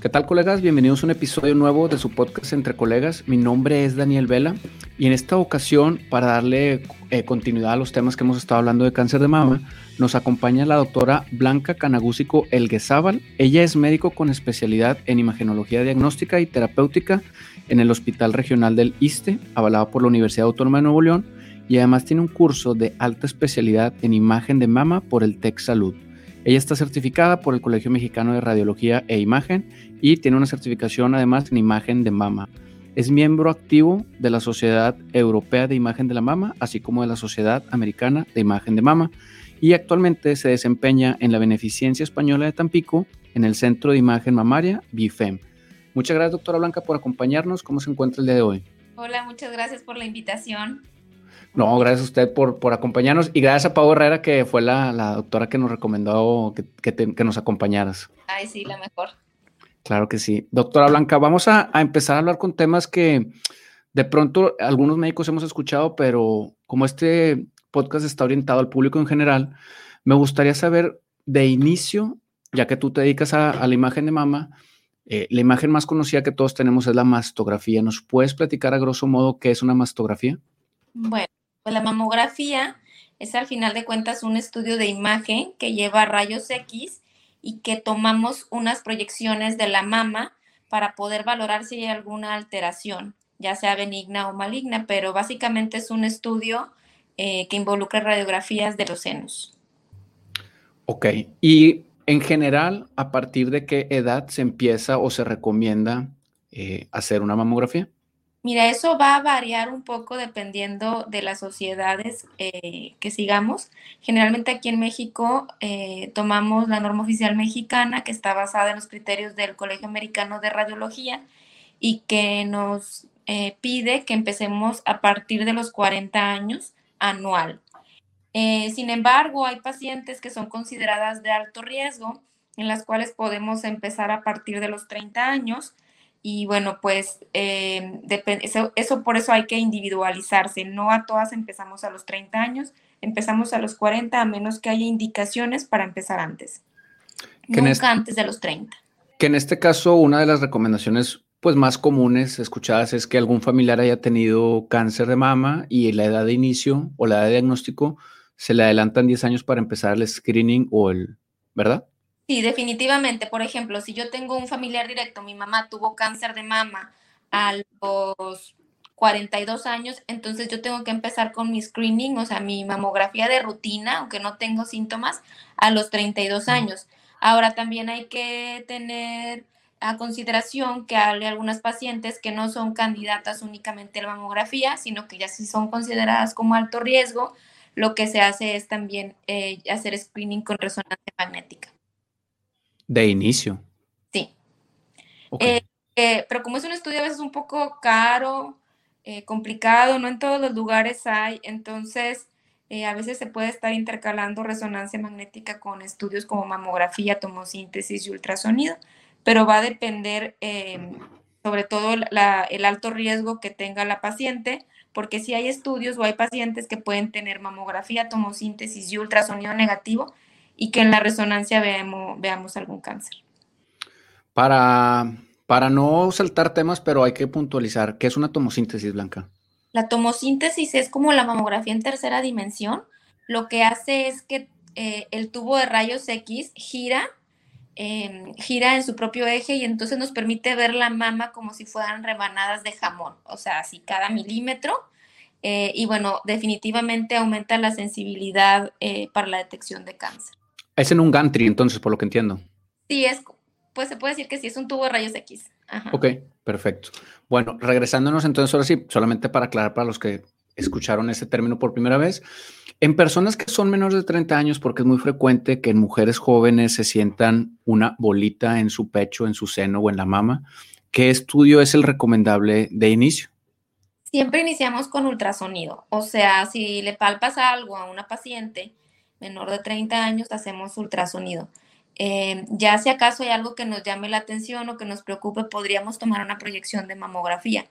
¿Qué tal colegas? Bienvenidos a un episodio nuevo de su podcast Entre Colegas. Mi nombre es Daniel Vela y en esta ocasión, para darle eh, continuidad a los temas que hemos estado hablando de cáncer de mama, nos acompaña la doctora Blanca Canagúsico Elguezábal. Ella es médico con especialidad en imagenología diagnóstica y terapéutica en el Hospital Regional del ISTE, avalado por la Universidad Autónoma de Nuevo León, y además tiene un curso de alta especialidad en imagen de mama por el TEC Salud. Ella está certificada por el Colegio Mexicano de Radiología e Imagen y tiene una certificación además en imagen de mama. Es miembro activo de la Sociedad Europea de Imagen de la Mama, así como de la Sociedad Americana de Imagen de Mama, y actualmente se desempeña en la Beneficencia Española de Tampico, en el Centro de Imagen Mamaria, BIFEM. Muchas gracias, doctora Blanca, por acompañarnos. ¿Cómo se encuentra el día de hoy? Hola, muchas gracias por la invitación. No, gracias a usted por, por acompañarnos y gracias a Pau Herrera, que fue la, doctora que nos recomendó que, que, nos acompañaras. Ay, sí, la mejor. Claro que sí. Doctora Blanca, vamos a, a, empezar a hablar con temas que de pronto algunos médicos hemos escuchado, pero como este podcast está orientado al público en general, me gustaría saber de inicio, ya que tú te dedicas a, a la imagen de mama, eh, la imagen más conocida que todos tenemos es la mastografía. ¿Nos puedes platicar a grosso modo qué es una mastografía? Bueno, pues la mamografía es al final de cuentas un estudio de imagen que lleva rayos X y que tomamos unas proyecciones de la mama para poder valorar si hay alguna alteración, ya sea benigna o maligna, pero básicamente es un estudio eh, que involucra radiografías de los senos. Ok, y en general, ¿a partir de qué edad se empieza o se recomienda eh, hacer una mamografía? Mira, eso va a variar un poco dependiendo de las sociedades eh, que sigamos. Generalmente aquí en México eh, tomamos la norma oficial mexicana que está basada en los criterios del Colegio Americano de Radiología y que nos eh, pide que empecemos a partir de los 40 años anual. sin embargo, hay pacientes que son consideradas de alto riesgo, en las cuales podemos empezar a partir de los 30 años y bueno, pues eh, eso, eso, por eso hay que individualizarse. No a todas empezamos a los 30 años, empezamos a los 40 a menos que haya indicaciones para empezar antes. Nunca antes de los 30. Que en este caso una de las recomendaciones pues más comunes escuchadas es que algún familiar haya tenido cáncer de mama y la edad de inicio o la edad de diagnóstico se le adelantan 10 años para empezar el screening o el, ¿verdad? Sí, definitivamente. Por ejemplo, si yo tengo un familiar directo, mi mamá tuvo cáncer de mama a los 42 años, entonces yo tengo que empezar con mi screening, o sea, mi mamografía de rutina, aunque no tengo síntomas, a los 32 años. Ahora también hay que tener a consideración que hay algunas pacientes que no son candidatas únicamente a la mamografía, sino que ya sí son consideradas como alto riesgo, lo que se hace es también eh, hacer screening con resonancia magnética. De inicio. Sí. Eh, eh, pero como es un estudio a veces un poco caro, eh, complicado, no en todos los lugares hay, entonces a veces se puede estar intercalando resonancia magnética con estudios como mamografía, tomosíntesis y ultrasonido, pero va a depender em, sobre todo el alto riesgo que tenga la paciente, porque si hay estudios o hay pacientes que pueden tener mamografía, tomosíntesis y ultrasonido negativo, y que en la resonancia veamos, veamos algún cáncer. Para, para no saltar temas, pero hay que puntualizar, ¿qué es una tomosíntesis blanca? La tomosíntesis es como la mamografía en tercera dimensión. Lo que hace es que eh, el tubo de rayos X gira, em, gira en su propio eje y entonces nos permite ver la mama como si fueran rebanadas de jamón, o sea, así cada milímetro. Eh, y bueno, definitivamente aumenta la sensibilidad eh, para la detección de cáncer. Es en un gantry, entonces, por lo que entiendo. Sí, es, pues se puede decir que sí, es un tubo de rayos X. Ok, perfecto. Bueno, regresándonos entonces, ahora sí, solamente para aclarar para los que escucharon ese término por primera vez, en personas que son menores de 30 años, porque es muy frecuente que en mujeres jóvenes se sientan una bolita en su pecho, en su seno o en la mama, ¿qué estudio es el recomendable de inicio? Siempre iniciamos con ultrasonido, o sea, si le palpas algo a una paciente, menor de 30 años, hacemos ultrasonido. Eh, ya si acaso hay algo que nos llame la atención o que nos preocupe, podríamos tomar una proyección de mamografía.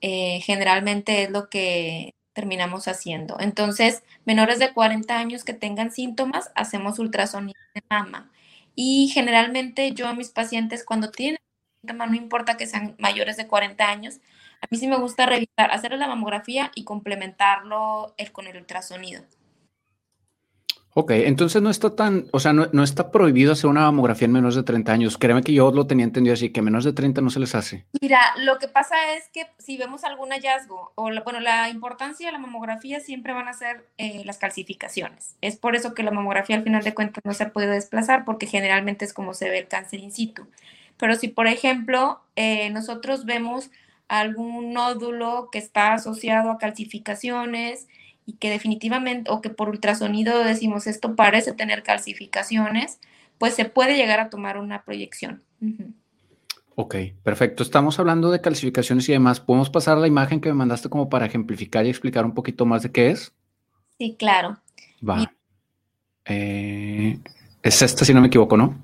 Eh, generalmente es lo que terminamos haciendo. Entonces, menores de 40 años que tengan síntomas, hacemos ultrasonido de mama. Y generalmente yo a mis pacientes cuando tienen no importa que sean mayores de 40 años. A mí sí me gusta revisar, hacer la mamografía y complementarlo con el ultrasonido. Ok, entonces no está tan, o sea, no, está prohibido hacer una mamografía en menos de 30 años. Créeme que yo lo tenía entendido así, que menos de 30 no se les hace. Mira, lo que pasa es que si vemos algún hallazgo, o bueno, la importancia de la mamografía siempre van a ser eh, las calcificaciones. Es por eso que la mamografía al final de cuentas no se puede desplazar, porque generalmente es como se ve el cáncer in situ. Pero si, por ejemplo, eh, nosotros vemos algún nódulo que está asociado a calcificaciones, y que definitivamente, o que por ultrasonido decimos esto parece tener calcificaciones, pues se puede llegar a tomar una proyección. Ok, perfecto. Estamos hablando de calcificaciones y demás. ¿Podemos pasar a la imagen que me mandaste como para ejemplificar y explicar un poquito más de qué es? Sí, claro. Va. Eh, es esta, si no me equivoco, ¿no?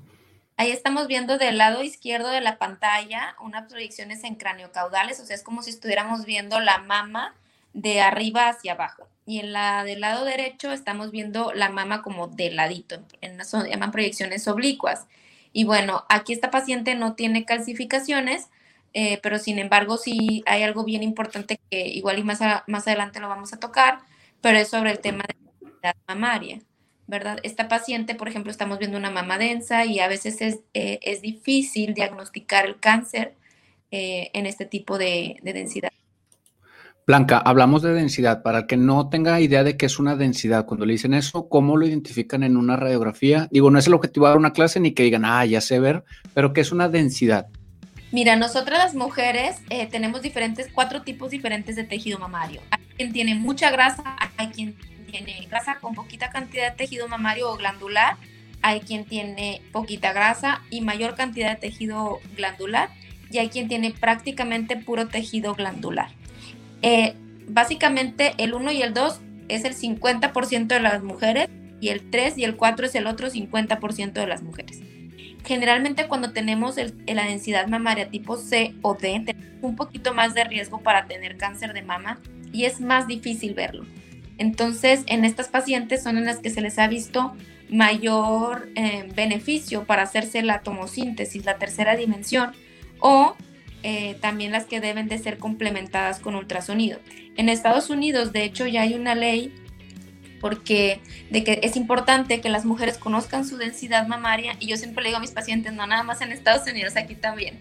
Ahí estamos viendo del lado izquierdo de la pantalla unas proyecciones en caudales, o sea, es como si estuviéramos viendo la mama de arriba hacia abajo y en la del lado derecho estamos viendo la mama como de ladito, en, son, llaman proyecciones oblicuas. Y bueno, aquí esta paciente no tiene calcificaciones, eh, pero sin embargo sí hay algo bien importante que igual y más, más adelante lo vamos a tocar, pero es sobre el tema de la mamaria, ¿verdad? Esta paciente, por ejemplo, estamos viendo una mama densa y a veces es, eh, es difícil diagnosticar el cáncer eh, en este tipo de, de densidad. Blanca, hablamos de densidad. Para el que no tenga idea de qué es una densidad, cuando le dicen eso, ¿cómo lo identifican en una radiografía? Digo, no es el objetivo de una clase ni que digan, ah, ya sé ver, pero ¿qué es una densidad? Mira, nosotras las mujeres eh, tenemos diferentes, cuatro tipos diferentes de tejido mamario. Hay quien tiene mucha grasa, hay quien tiene grasa con poquita cantidad de tejido mamario o glandular, hay quien tiene poquita grasa y mayor cantidad de tejido glandular, y hay quien tiene prácticamente puro tejido glandular. Eh, básicamente el 1 y el 2 es el 50% de las mujeres y el 3 y el 4 es el otro 50% de las mujeres. Generalmente cuando tenemos la densidad mamaria tipo C o D, tenemos un poquito más de riesgo para tener cáncer de mama y es más difícil verlo. Entonces, en estas pacientes son en las que se les ha visto mayor eh, beneficio para hacerse la tomosíntesis, la tercera dimensión, o eh, también las que deben de ser complementadas con ultrasonido. En Estados Unidos, de hecho, ya hay una ley porque de que es importante que las mujeres conozcan su densidad mamaria y yo siempre le digo a mis pacientes, no nada más en Estados Unidos, aquí también.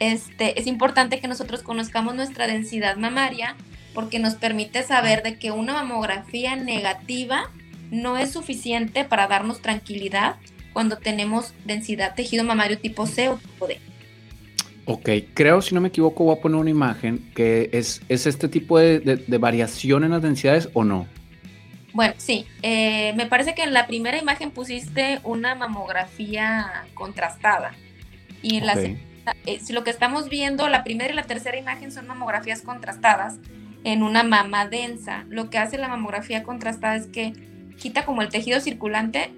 Este, es importante que nosotros conozcamos nuestra densidad mamaria porque nos permite saber de que una mamografía negativa no es suficiente para darnos tranquilidad cuando tenemos densidad tejido mamario tipo C o tipo D. Ok, creo, si no me equivoco, voy a poner una imagen que es, es este tipo de, variación en las densidades o no. Bueno, sí, eh, me parece que en la primera imagen pusiste una mamografía contrastada. Y en la eh, si lo que estamos viendo, la primera y la tercera imagen son mamografías contrastadas en una mama densa. Lo que hace la mamografía contrastada es que quita como el tejido circulante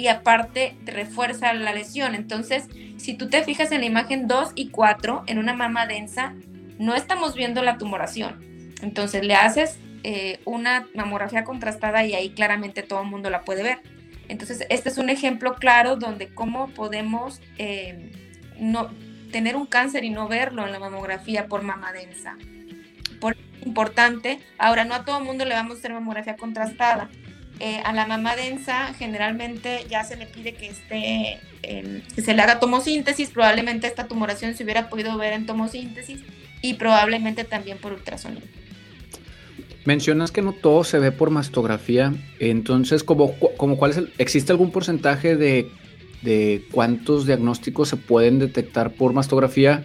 y aparte refuerza la lesión. Entonces, si tú te fijas en la imagen 2 y 4, en una mama densa, no estamos viendo la tumoración. Entonces, le haces eh, una mamografía contrastada y ahí claramente todo el mundo la puede ver. Entonces, este es un ejemplo claro donde cómo podemos eh, no, tener un cáncer y no verlo en la mamografía por mama densa. Por importante, ahora no a todo el mundo le vamos a hacer mamografía contrastada, eh, a la mamá densa generalmente ya se le pide que esté, que se le haga tomosíntesis, probablemente esta tumoración se hubiera podido ver en tomosíntesis y probablemente también por ultrasonido. Mencionas que no todo se ve por mastografía, entonces, ¿como, como cuál es ¿existe algún porcentaje de, de cuántos diagnósticos se pueden detectar por mastografía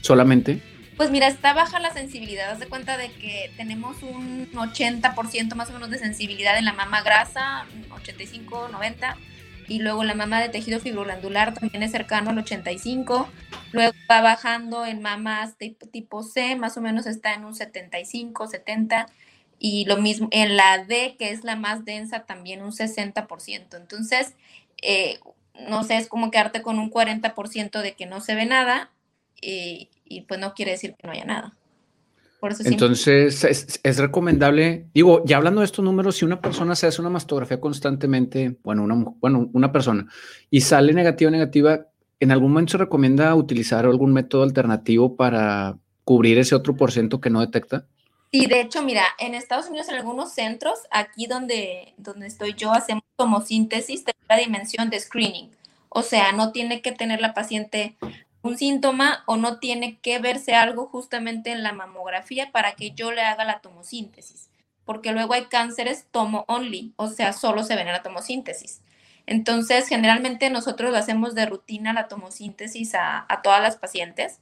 solamente? Pues mira, está baja la sensibilidad. Haz de cuenta de que tenemos un 80% más o menos de sensibilidad en la mama grasa, 85, 90. Y luego la mama de tejido fibroglandular también es cercano al 85. Luego va bajando en mamas tipo, tipo C, más o menos está en un 75, 70. Y lo mismo en la D, que es la más densa, también un 60%. Entonces, eh, no sé, es como quedarte con un 40% de que no se ve nada. Eh, y pues no quiere decir que no haya nada. Por eso Entonces, es, recomendable, digo, ya hablando de estos números, si una persona se hace una mastografía constantemente, bueno, una, bueno, una persona, y sale negativa, negativa, ¿en algún momento se recomienda utilizar algún método alternativo para cubrir ese otro por ciento que no detecta? Sí, de hecho, mira, en Estados Unidos en algunos centros, aquí donde, donde estoy yo, hacemos tomosíntesis de la dimensión de screening. O sea, no tiene que tener la paciente un síntoma o no tiene que verse algo justamente en la mamografía para que yo le haga la tomosíntesis. Porque luego hay cánceres tomo only, o sea, solo se ven en la tomosíntesis. Entonces, generalmente nosotros lo hacemos de rutina la tomosíntesis a, todas las pacientes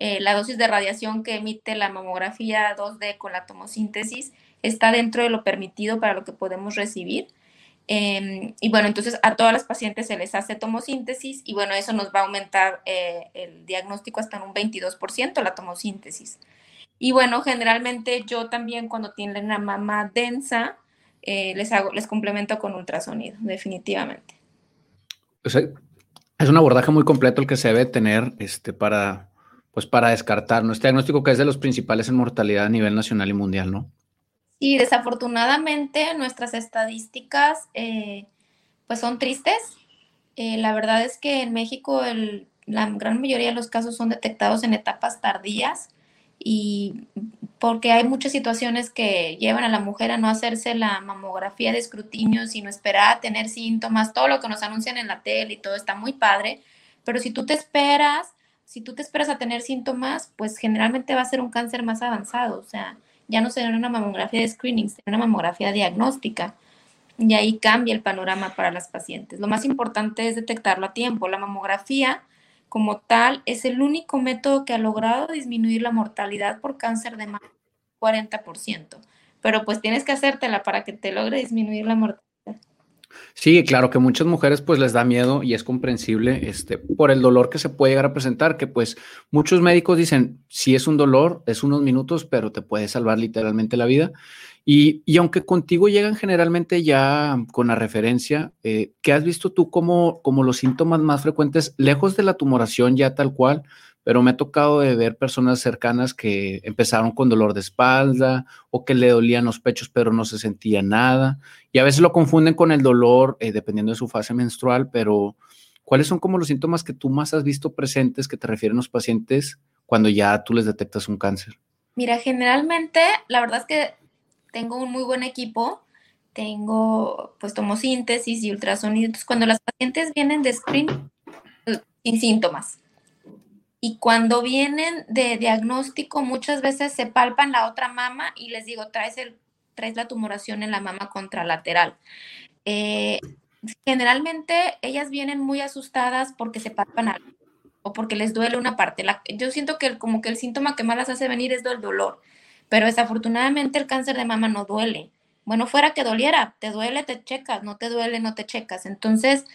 eh, la dosis de radiación que emite la mamografía 2D con la tomosíntesis está dentro de lo permitido para lo que podemos recibir. Em, y bueno, entonces a todas las pacientes se les hace tomosíntesis y bueno, eso nos va a aumentar eh, el diagnóstico hasta en un 22% la tomosíntesis. Y bueno, generalmente yo también cuando tienen una mama densa, eh, les, hago, les complemento con ultrasonido, definitivamente. es un abordaje muy completo el que se debe tener este, para pues para descartar, ¿no? Este diagnóstico que es de los principales en mortalidad a nivel nacional y mundial, ¿no? Y desafortunadamente nuestras estadísticas eh, pues son tristes. Eh, la verdad es que en México la gran mayoría de los casos son detectados en etapas tardías y porque hay muchas situaciones que llevan a la mujer a no hacerse la mamografía de escrutinio, sino esperar a tener síntomas, todo lo que nos anuncian en la tele y todo está muy padre, pero si tú te esperas si tú te esperas a tener síntomas, pues generalmente va a ser un cáncer más avanzado, o sea, ya no será una mamografía de screening, será una mamografía diagnóstica. Y ahí cambia el panorama para las pacientes. Lo más importante es detectarlo a tiempo. La mamografía, como tal, es el único método que ha logrado disminuir la mortalidad por cáncer de mama 40%. Pero pues tienes que hacértela para que te logre disminuir la mortalidad. Sí, claro que muchas mujeres pues les da miedo y es comprensible este, por el dolor que se puede llegar a presentar, que pues muchos médicos dicen, si es un dolor, es unos minutos, pero te puede salvar literalmente la vida. Y, aunque contigo llegan generalmente ya con la referencia, eh, ¿qué has visto tú como, como los síntomas más frecuentes, lejos de la tumoración ya tal cual? Pero me ha tocado ver personas cercanas que empezaron con dolor de espalda o que le dolían los pechos pero no se sentía nada. Y a veces lo confunden con el dolor eh, dependiendo de su fase menstrual, pero ¿cuáles son como los síntomas que tú más has visto presentes que te refieren los pacientes cuando ya tú les detectas un cáncer? Mira, generalmente la verdad es que tengo un muy buen equipo. Tengo pues tomosíntesis y ultrasonidos. Cuando las pacientes vienen de screen sin síntomas, y cuando vienen de diagnóstico, muchas veces se palpan la otra mama y les digo, traes, el, traes la tumoración en la mama contralateral. Eh, generalmente ellas vienen muy asustadas porque se palpan algo o porque les duele una parte. yo siento que como que el síntoma que más las hace venir es el dolor, pero desafortunadamente el cáncer de mama no duele. Bueno, fuera que doliera, te duele, te checas, no te duele, no te checas. Entonces,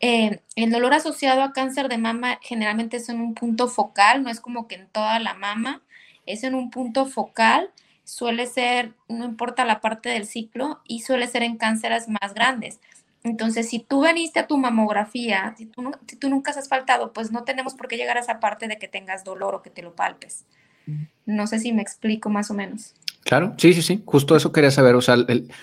eh, el dolor asociado a cáncer de mama generalmente es en un punto focal, no es como que en toda la mama, es en un punto focal, suele ser, no importa la parte del ciclo, y suele ser en cánceres más grandes. Entonces, si tú veniste a tu mamografía, si tú, si tú nunca has faltado, pues no tenemos por qué llegar a esa parte de que tengas dolor o que te lo palpes. No sé si me explico más o menos. Claro, sí, sí, sí, justo eso quería saber, o sea,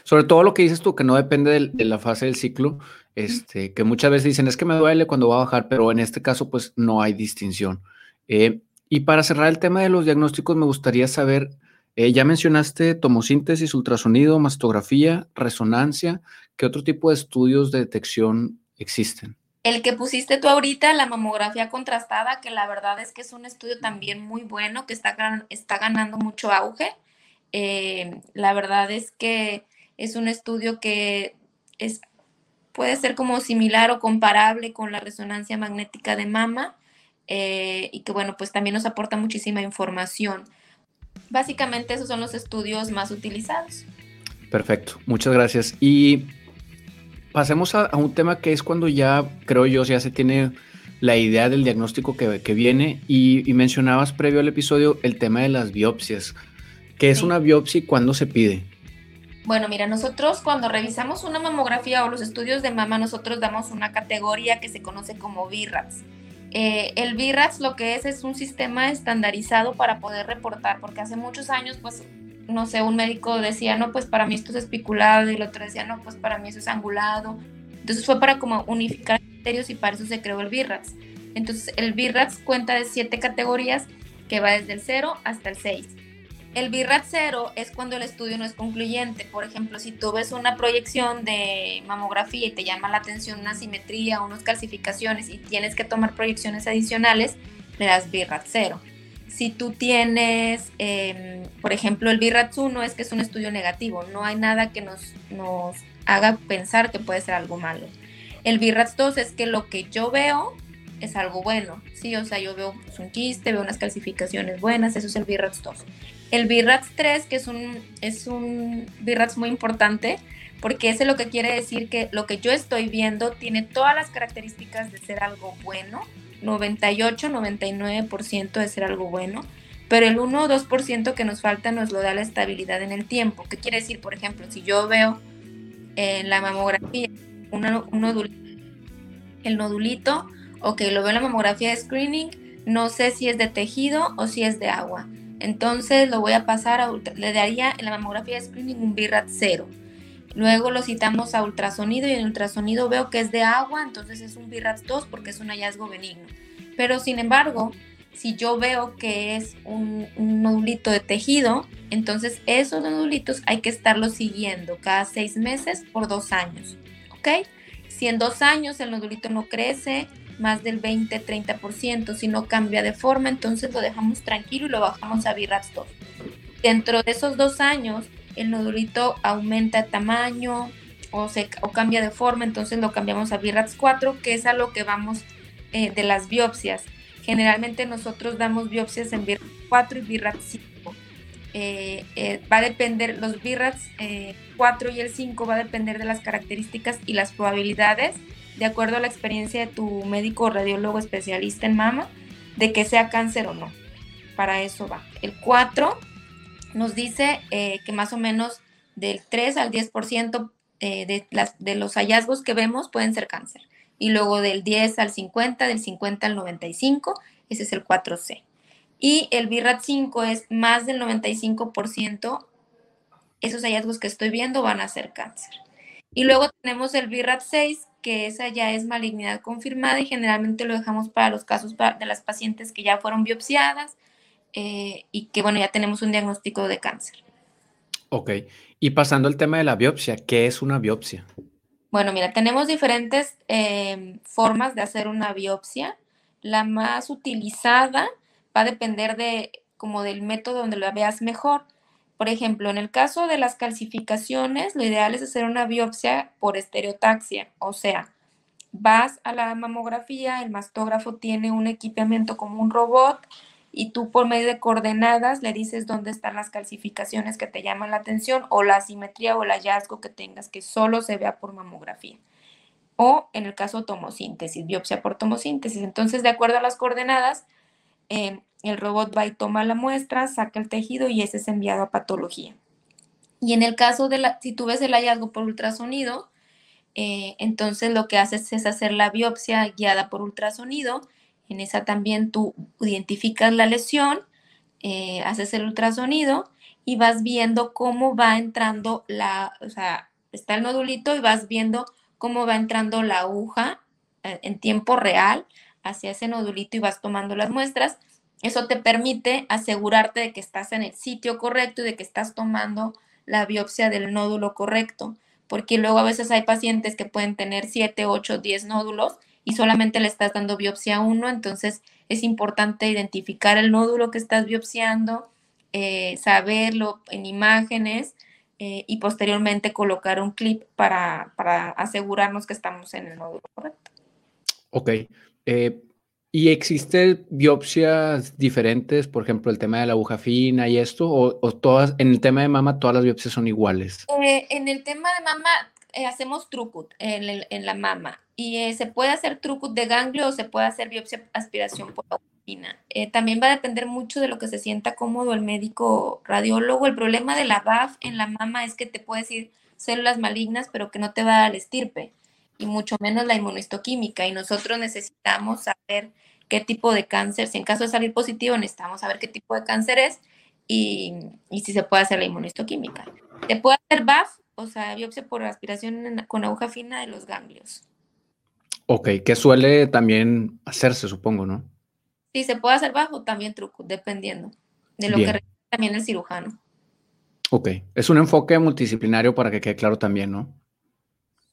sobre todo lo que dices tú, que no depende de, la fase del ciclo, este, que muchas veces dicen, es que me duele cuando va a bajar, pero en este caso, pues no hay distinción. Eh, y para cerrar el tema de los diagnósticos, me gustaría saber, eh, ya mencionaste tomosíntesis, ultrasonido, mastografía, resonancia, ¿qué otro tipo de estudios de detección existen? El que pusiste tú ahorita, la mamografía contrastada, que la verdad es que es un estudio también muy bueno, que está, está ganando mucho auge. Eh, la verdad es que es un estudio que es, puede ser como similar o comparable con la resonancia magnética de mama eh, y que bueno, pues también nos aporta muchísima información. Básicamente esos son los estudios más utilizados. Perfecto, muchas gracias. Y pasemos a, un tema que es cuando ya, creo yo, ya se tiene la idea del diagnóstico que, viene y, y, mencionabas previo al episodio el tema de las biopsias. ¿Qué es una biopsia y cuándo se pide? Bueno, mira, nosotros cuando revisamos una mamografía o los estudios de mama, nosotros damos una categoría que se conoce como BIRATS. Eh, el BIRATS lo que es es un sistema estandarizado para poder reportar, porque hace muchos años, pues, no sé, un médico decía, no, pues para mí esto es especulado, y el otro decía, no, pues para mí eso es angulado. Entonces fue para como unificar criterios y para eso se creó el BIRATS. Entonces, el BIRATS cuenta de siete categorías que va desde el 0 hasta el 6. El BIRAT 0 es cuando el estudio no es concluyente. Por ejemplo, si tú ves una proyección de mamografía y te llama la atención una simetría o unas calcificaciones y tienes que tomar proyecciones adicionales, le das BIRAT 0. Si tú tienes, em, por ejemplo, el BIRAT 1 es que es un estudio negativo, no hay nada que nos, nos haga pensar que puede ser algo malo. El BIRAT 2 es que lo que yo veo es algo bueno, ¿sí? O sea, yo veo pues, un quiste, veo unas calcificaciones buenas, eso es el BIRAT 2. El BIRATS 3, que es un, es un BIRATS muy importante, porque ese lo que quiere decir que lo que yo estoy viendo tiene todas las características de ser algo bueno, 98, 99% de ser algo bueno, pero el 1 o 2% que nos falta nos lo da la estabilidad en el tiempo. ¿Qué quiere decir? Por ejemplo, si yo veo en la mamografía un, nodulito, el nodulito, ok, lo veo en la mamografía de screening, no sé si es de tejido o si es de agua. Entonces lo voy a pasar a, le daría en la mamografía de screening un BIRAT 0. Luego lo citamos a ultrasonido y en ultrasonido veo que es de agua, entonces es un BIRAT 2 porque es un hallazgo benigno. Pero sin embargo, si yo veo que es un, un, nodulito de tejido, entonces esos nodulitos hay que estarlos siguiendo cada seis meses por dos años. ¿Ok? Si en dos años el nodulito no crece, más del 20-30%. Si no cambia de forma, entonces lo dejamos tranquilo y lo bajamos a BIRATS 2. Dentro de esos dos años, el nodulito aumenta de tamaño o, se, o cambia de forma, entonces lo cambiamos a BIRATS 4, que es a lo que vamos eh, de las biopsias. Generalmente nosotros damos biopsias en BIRATS 4 y BIRATS 5. Eh, eh, va a depender, los BIRATS 4 y el 5 va a depender de las características y las probabilidades de acuerdo a la experiencia de tu médico o radiólogo especialista en mama, de que sea cáncer o no. Para eso va. El 4 nos dice eh, que más o menos del 3 al 10% eh, de, las, de los hallazgos que vemos pueden ser cáncer. Y luego del 10 al 50, del 50 al 95, ese es el 4C. Y el BIRAT 5 es más del 95%, esos hallazgos que estoy viendo van a ser cáncer. Y luego tenemos el BIRAT 6, que esa ya es malignidad confirmada y generalmente lo dejamos para los casos de las pacientes que ya fueron biopsiadas eh, y que, bueno, ya tenemos un diagnóstico de cáncer. Ok, y pasando al tema de la biopsia, ¿qué es una biopsia? Bueno, mira, tenemos diferentes eh, formas de hacer una biopsia. La más utilizada va a depender de como del método donde la veas mejor. Por ejemplo, en el caso de las calcificaciones, lo ideal es hacer una biopsia por estereotaxia, o sea, vas a la mamografía, el mastógrafo tiene un equipamiento como un robot y tú por medio de coordenadas le dices dónde están las calcificaciones que te llaman la atención o la simetría o el hallazgo que tengas que solo se vea por mamografía. O en el caso tomosíntesis, biopsia por tomosíntesis. Entonces, de acuerdo a las coordenadas, eh, el robot va y toma la muestra, saca el tejido y ese es enviado a patología. Y en el caso de la, si tú ves el hallazgo por ultrasonido, eh, entonces lo que haces es hacer la biopsia guiada por ultrasonido. En esa también tú identificas la lesión, eh, haces el ultrasonido y vas viendo cómo va entrando la, o sea, está el nodulito y vas viendo cómo va entrando la aguja eh, en tiempo real hacia ese nodulito y vas tomando las muestras eso te permite asegurarte de que estás en el sitio correcto y de que estás tomando la biopsia del nódulo correcto, porque luego a veces hay pacientes que pueden tener 7, 8, 10 nódulos y solamente le estás dando biopsia a uno, entonces es importante identificar el nódulo que estás biopsiando, eh, saberlo en imágenes eh, y posteriormente colocar un clip para, para, asegurarnos que estamos en el nódulo correcto. Ok. Eh, ¿Y existen biopsias diferentes, por ejemplo, el tema de la aguja fina y esto? ¿O, todas, en el tema de mama, todas las biopsias son iguales? Eh, en el tema de mama, eh, hacemos trucut en, la mama. Y eh, se puede hacer trucut de ganglio o se puede hacer biopsia aspiración por aguja fina. también va a depender mucho de lo que se sienta cómodo el médico radiólogo. El problema de la BAF en la mama es que te puede decir células malignas, pero que no te va a dar el estirpe y mucho menos la inmunistoquímica. Y nosotros necesitamos saber qué tipo de cáncer, si en caso de salir positivo, necesitamos saber qué tipo de cáncer es y, si se puede hacer la inmunistoquímica. Se puede hacer BAF, o sea, biopsia por aspiración con aguja fina de los ganglios. Ok, que suele también hacerse, supongo, ¿no? Sí, se puede hacer bajo también truco, dependiendo de lo que requiere también el cirujano. Ok, es un enfoque multidisciplinario para que quede claro también, ¿no?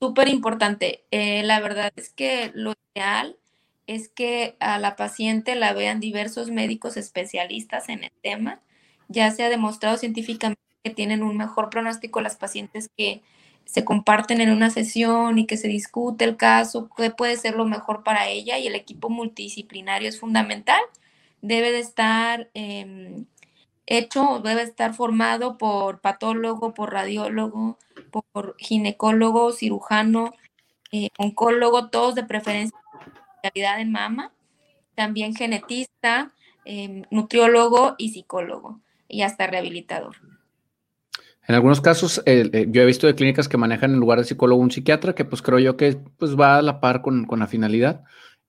Súper importante. Eh, la verdad es que lo ideal es que a la paciente la vean diversos médicos especialistas en el tema. Ya se ha demostrado científicamente que tienen un mejor pronóstico las pacientes que se comparten en una sesión y que se discute el caso, qué puede ser lo mejor para ella y el equipo multidisciplinario es fundamental. Debe de estar eh, hecho, debe estar formado por patólogo, por radiólogo, por ginecólogo, cirujano, eh, oncólogo, todos de preferencia de mama, también genetista, em, nutriólogo y psicólogo, y hasta rehabilitador. En algunos casos, eh, yo he visto de clínicas que manejan en lugar de psicólogo un psiquiatra, que pues creo yo que pues va a la par con, la finalidad.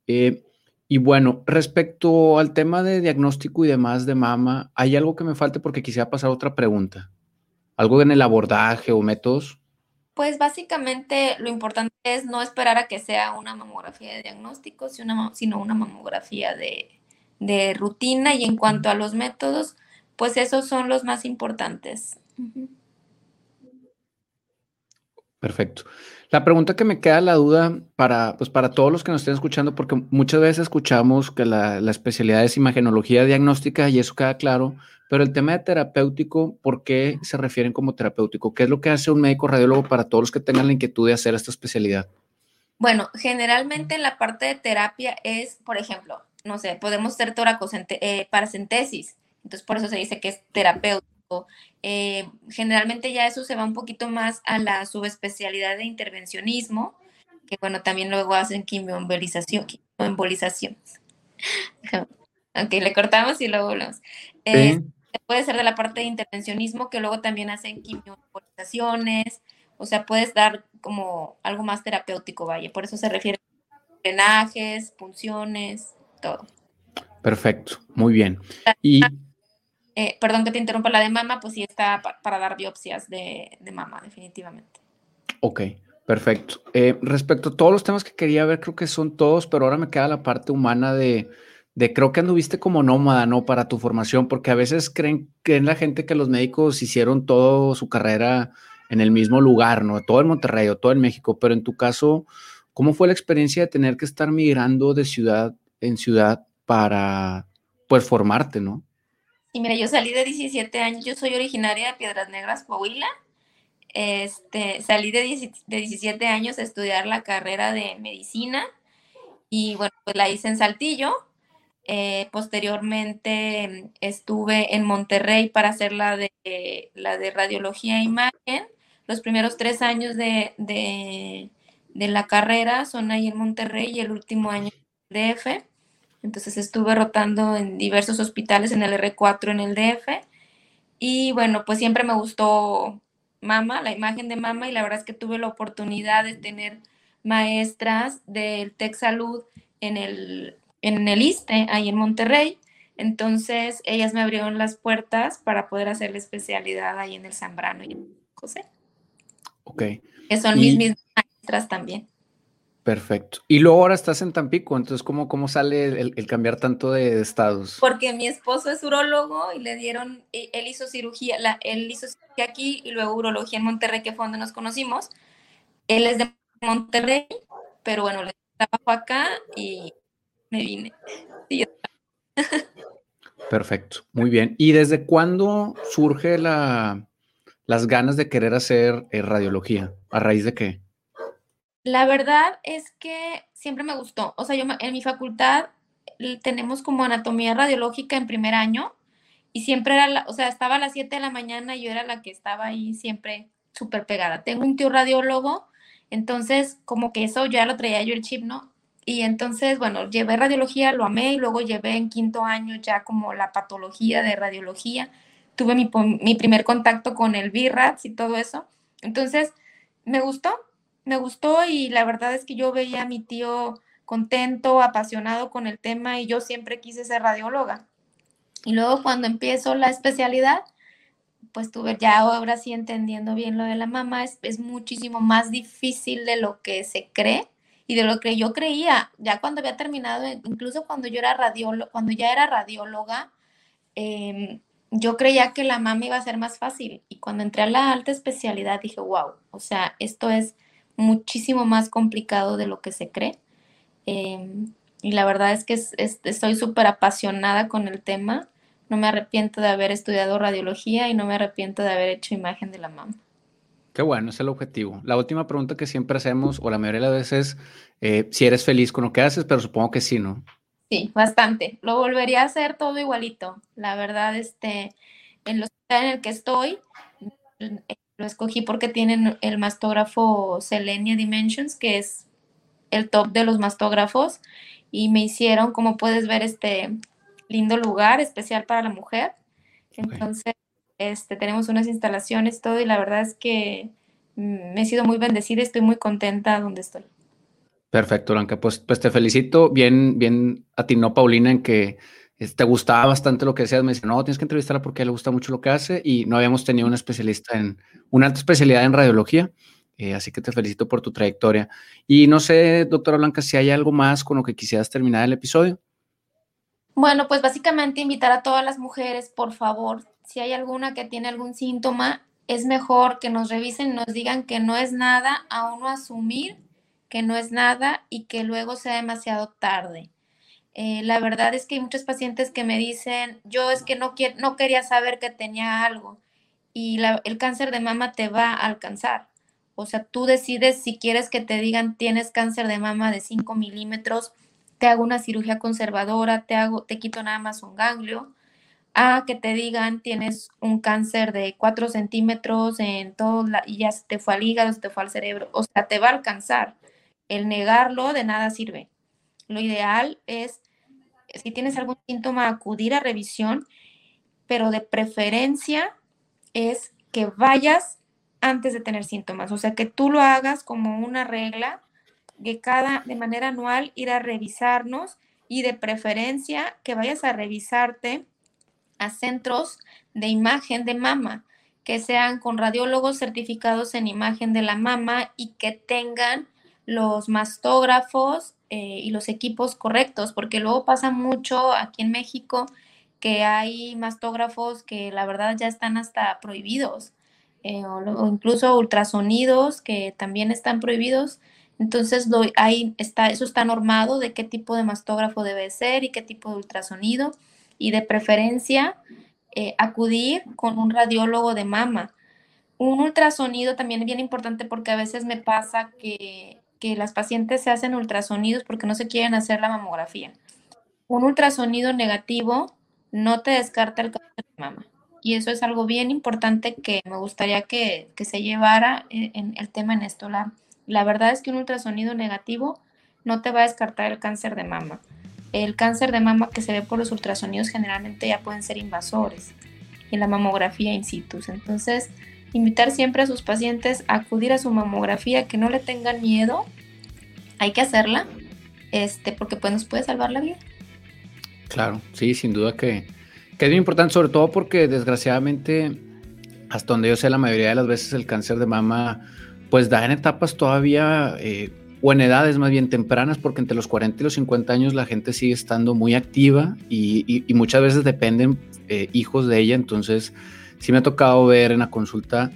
Eh, y bueno, respecto al tema de diagnóstico y demás de mama, ¿hay algo que me falte? Porque quisiera pasar a otra pregunta. ¿Algo en el abordaje o métodos? Pues básicamente lo importante es no esperar a que sea una mamografía de diagnóstico, sino una mamografía de, de rutina. Y en cuanto a los métodos, pues esos son los más importantes. Perfecto. La pregunta que me queda la duda para, pues para todos los que nos estén escuchando, porque muchas veces escuchamos que la, la, especialidad es imagenología diagnóstica y eso queda claro, pero el tema de terapéutico, ¿por qué se refieren como terapéutico? ¿Qué es lo que hace un médico radiólogo para todos los que tengan la inquietud de hacer esta especialidad? Bueno, generalmente en la parte de terapia es, por ejemplo, no sé, podemos hacer eh, paracentesis, entonces por eso se dice que es terapéutico eh, generalmente ya eso se va un poquito más a la subespecialidad de intervencionismo, que bueno, también luego hacen quimioembolización, quimioembolizaciones. ok, le cortamos y luego volvemos. Eh, puede ser de la parte de intervencionismo, que luego también hacen quimioembolizaciones, o sea, puedes dar como algo más terapéutico, vaya, por eso se refiere a drenajes, funciones, todo. Perfecto, muy bien. Y eh, perdón que te interrumpa, la de mama, pues sí está para dar biopsias de, mama, definitivamente. Ok, perfecto. Eh, respecto a todos los temas que quería ver, creo que son todos, pero ahora me queda la parte humana de, de creo que anduviste como nómada, ¿no? Para tu formación, porque a veces creen, creen la gente que los médicos hicieron toda su carrera en el mismo lugar, ¿no? Todo en Monterrey o todo en México, pero en tu caso, ¿cómo fue la experiencia de tener que estar migrando de ciudad en ciudad para, pues, formarte, ¿no? Y mira, yo salí de 17 años, yo soy originaria de Piedras Negras, Coahuila. Este, salí de, 17 años a estudiar la carrera de medicina y bueno, pues la hice en Saltillo. Eh, posteriormente estuve en Monterrey para hacer la de, la de radiología e imagen. Los primeros tres años de, de, de la carrera son ahí en Monterrey y el último año en DF. Entonces estuve rotando en diversos hospitales en el R4 en el DF. Y bueno, pues siempre me gustó mama, la imagen de mama, y la verdad es que tuve la oportunidad de tener maestras del Tech Salud en el, en el ISTE, ahí en Monterrey. Entonces, ellas me abrieron las puertas para poder hacer la especialidad ahí en el Zambrano y en José. Ok. Que son mis mismas maestras también. Perfecto. Y luego ahora estás en Tampico, entonces, ¿cómo, cómo sale el, cambiar tanto de, estados? Porque mi esposo es urólogo y le dieron, e, él hizo cirugía, la, él hizo cirugía aquí y luego urología en Monterrey, que fue donde nos conocimos. Él es de Monterrey, pero bueno, le trabajo acá y me vine. Perfecto, muy bien. ¿Y desde cuándo surge la, las ganas de querer hacer eh, radiología? ¿A raíz de qué? La verdad es que siempre me gustó. O sea, yo en mi facultad tenemos como anatomía radiológica en primer año y siempre era, la, o sea, estaba a las 7 de la mañana y yo era la que estaba ahí siempre súper pegada. Tengo un tío radiólogo, entonces como que eso ya lo traía yo el chip, ¿no? Y entonces, bueno, llevé radiología, lo amé y luego llevé en quinto año ya como la patología de radiología. Tuve mi, mi primer contacto con el BIRATS y todo eso. Entonces, me gustó, me gustó y la verdad es que yo veía a mi tío contento, apasionado con el tema y yo siempre quise ser radióloga. Y luego cuando empiezo la especialidad, pues tuve ya ahora sí entendiendo bien lo de la mama, es, es muchísimo más difícil de lo que se cree y de lo que yo creía, ya cuando había terminado, incluso cuando yo era radióloga, cuando ya era radióloga, em, yo creía que la mama iba a ser más fácil. Y cuando entré a la alta especialidad dije, wow, o sea, esto es muchísimo más complicado de lo que se cree. Em, y la verdad es que estoy súper apasionada con el tema. No me arrepiento de haber estudiado radiología y no me arrepiento de haber hecho imagen de la mama. Qué bueno, es el objetivo. La última pregunta que siempre hacemos, o la mayoría de las veces, eh, si eres feliz con lo que haces, pero supongo que sí, ¿no? Sí, bastante. Lo volvería a hacer todo igualito. La verdad, este, en hospital en el que estoy, lo escogí porque tienen el mastógrafo Selenia Dimensions, que es el top de los mastógrafos, y me hicieron, como puedes ver, este lindo lugar especial para la mujer. Entonces, este, tenemos unas instalaciones, todo, y la verdad es que mm, me he sido muy bendecida, estoy muy contenta donde estoy. Perfecto, Blanca. Pues, pues te felicito. Bien, bien atinó Paulina en que te gustaba bastante lo que decías. Me dice, no, tienes que entrevistarla porque a le gusta mucho lo que hace y no habíamos tenido una especialista en, una alta especialidad en radiología. Eh, así que te felicito por tu trayectoria. Y no sé, doctora Blanca, si hay algo más con lo que quisieras terminar el episodio. Bueno, pues básicamente invitar a todas las mujeres, por favor, si hay alguna que tiene algún síntoma, es mejor que nos revisen, nos digan que no es nada, a uno asumir que no es nada y que luego sea demasiado tarde. Eh, la verdad es que hay muchos pacientes que me dicen, yo es que no, no quería saber que tenía algo y el cáncer de mama te va a alcanzar. O sea, tú decides si quieres que te digan tienes cáncer de mama de 5 milímetros, te hago una cirugía conservadora, te, hago, te quito nada más un ganglio, a que te digan tienes un cáncer de 4 centímetros en todo y ya se te fue al hígado, se te fue al cerebro. O sea, te va a alcanzar. El negarlo de nada sirve. Lo ideal es, si tienes algún síntoma, acudir a revisión, pero de preferencia es que vayas antes de tener síntomas. O sea, que tú lo hagas como una regla, que cada, de manera anual, ir a revisarnos y de preferencia que vayas a revisarte a centros de imagen de mama, que sean con radiólogos certificados en imagen de la mama y que tengan los mastógrafos eh, y los equipos correctos, porque luego pasa mucho aquí en México que hay mastógrafos que la verdad ya están hasta prohibidos, eh, o, incluso ultrasonidos que también están prohibidos. Entonces, lo, está, eso está normado de qué tipo de mastógrafo debe ser y qué tipo de ultrasonido, y de preferencia eh, acudir con un radiólogo de mama. Un ultrasonido también es bien importante porque a veces me pasa que que las pacientes se hacen ultrasonidos porque no se quieren hacer la mamografía. Un ultrasonido negativo no te descarta el cáncer de mama. Y eso es algo bien importante que me gustaría que, se llevara en, el tema en esto. La, la verdad es que un ultrasonido negativo no te va a descartar el cáncer de mama. El cáncer de mama que se ve por los ultrasonidos generalmente ya pueden ser invasores en la mamografía in situ. Entonces, invitar siempre a sus pacientes a acudir a su mamografía, que no le tengan miedo, hay que hacerla, este, porque pues nos puede salvar la vida. Claro, sí, sin duda que, que es muy importante, sobre todo porque desgraciadamente, hasta donde yo sé, la mayoría de las veces el cáncer de mama, pues da en etapas todavía, eh, o en edades más bien tempranas, porque entre los 40 y los 50 años la gente sigue estando muy activa y, muchas veces dependen eh, hijos de ella, entonces sí me ha tocado ver en la consulta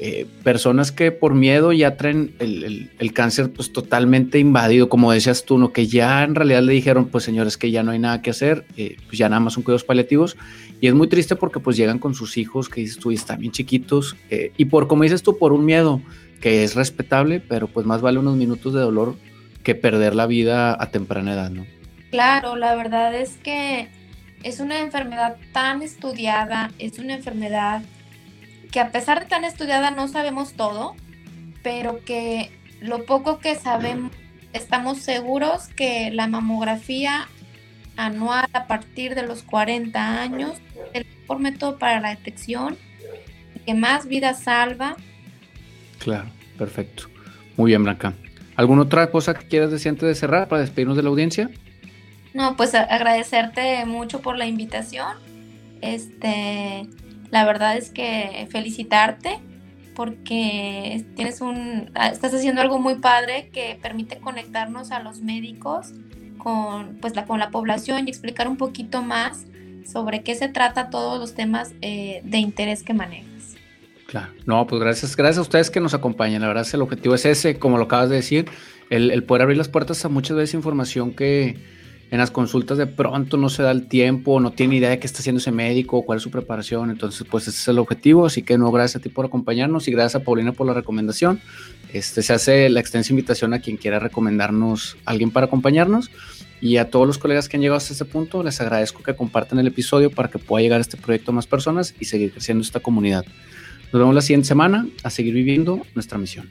eh, personas que por miedo ya traen el, cáncer pues totalmente invadido, como decías tú, ¿no? que ya en realidad le dijeron, pues señores, que ya no hay nada que hacer, eh, pues ya nada más son cuidados paliativos. Y es muy triste porque pues llegan con sus hijos que dices tú y están bien chiquitos. Eh, y por, como dices tú, por un miedo que es respetable, pero pues más vale unos minutos de dolor que perder la vida a temprana edad, ¿no? Claro, la verdad es que es una enfermedad tan estudiada, es una enfermedad que a pesar de tan estudiada no sabemos todo, pero que lo poco que sabemos, estamos seguros que la mamografía anual a partir de los 40 años es el mejor método para la detección que más vidas salva. Claro, perfecto. Muy bien, Blanca. ¿Alguna otra cosa que quieras decir antes de cerrar para despedirnos de la audiencia? No, pues agradecerte mucho por la invitación. Este, la verdad es que felicitarte porque tienes un, ah, estás haciendo algo muy padre que permite conectarnos a los médicos con, pues, la, con la población y explicar un poquito más sobre qué se trata todos los temas eh, de interés que manejas. Claro, no, pues gracias, gracias a ustedes que nos acompañan. La verdad, es el objetivo es ese, como lo acabas de decir, el, el poder abrir las puertas a muchas veces información que, en las consultas de pronto no se da el tiempo, no tiene idea de qué está haciendo ese médico, cuál es su preparación. Entonces, pues ese es el objetivo. Así que no, gracias a ti por acompañarnos y gracias a Paulina por la recomendación. Este, se hace la extensa invitación a quien quiera recomendarnos a alguien para acompañarnos. Y a todos los colegas que han llegado hasta este punto, les agradezco que compartan el episodio para que pueda llegar este proyecto a más personas y seguir creciendo esta comunidad. Nos vemos la siguiente semana a seguir viviendo nuestra misión.